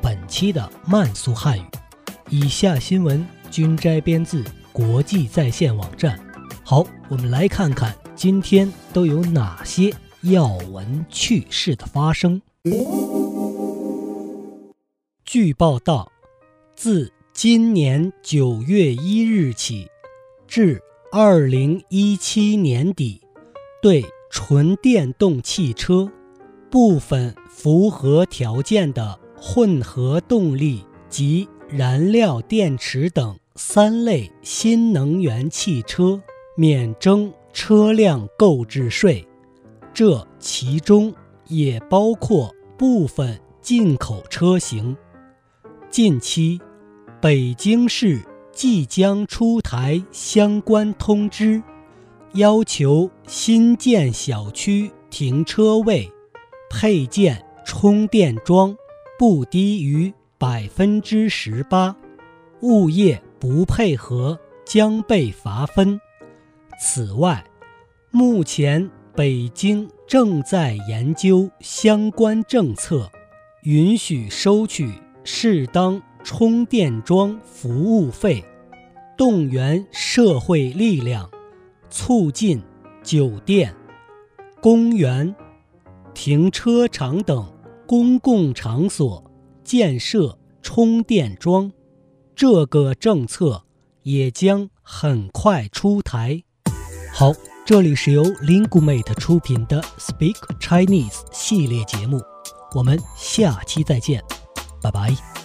本期的慢速汉语。以下新闻均摘编自国际在线网站。好，我们来看看今天都有哪些要闻趣事的发生。据报道，自今年九月一日起至二零一七年底，对纯电动汽车部分符合条件的混合动力及燃料电池等三类新能源汽车免征车辆购置税，这其中也包括部分进口车型。近期，北京市即将出台相关通知。要求新建小区停车位配建充电桩不低于百分之十八，物业不配合将被罚分。此外，目前北京正在研究相关政策，允许收取适当充电桩服务费，动员社会力量。促进酒店、公园、停车场等公共场所建设充电桩，这个政策也将很快出台。好，这里是由 Lingumate 出品的 Speak Chinese 系列节目，我们下期再见，拜拜。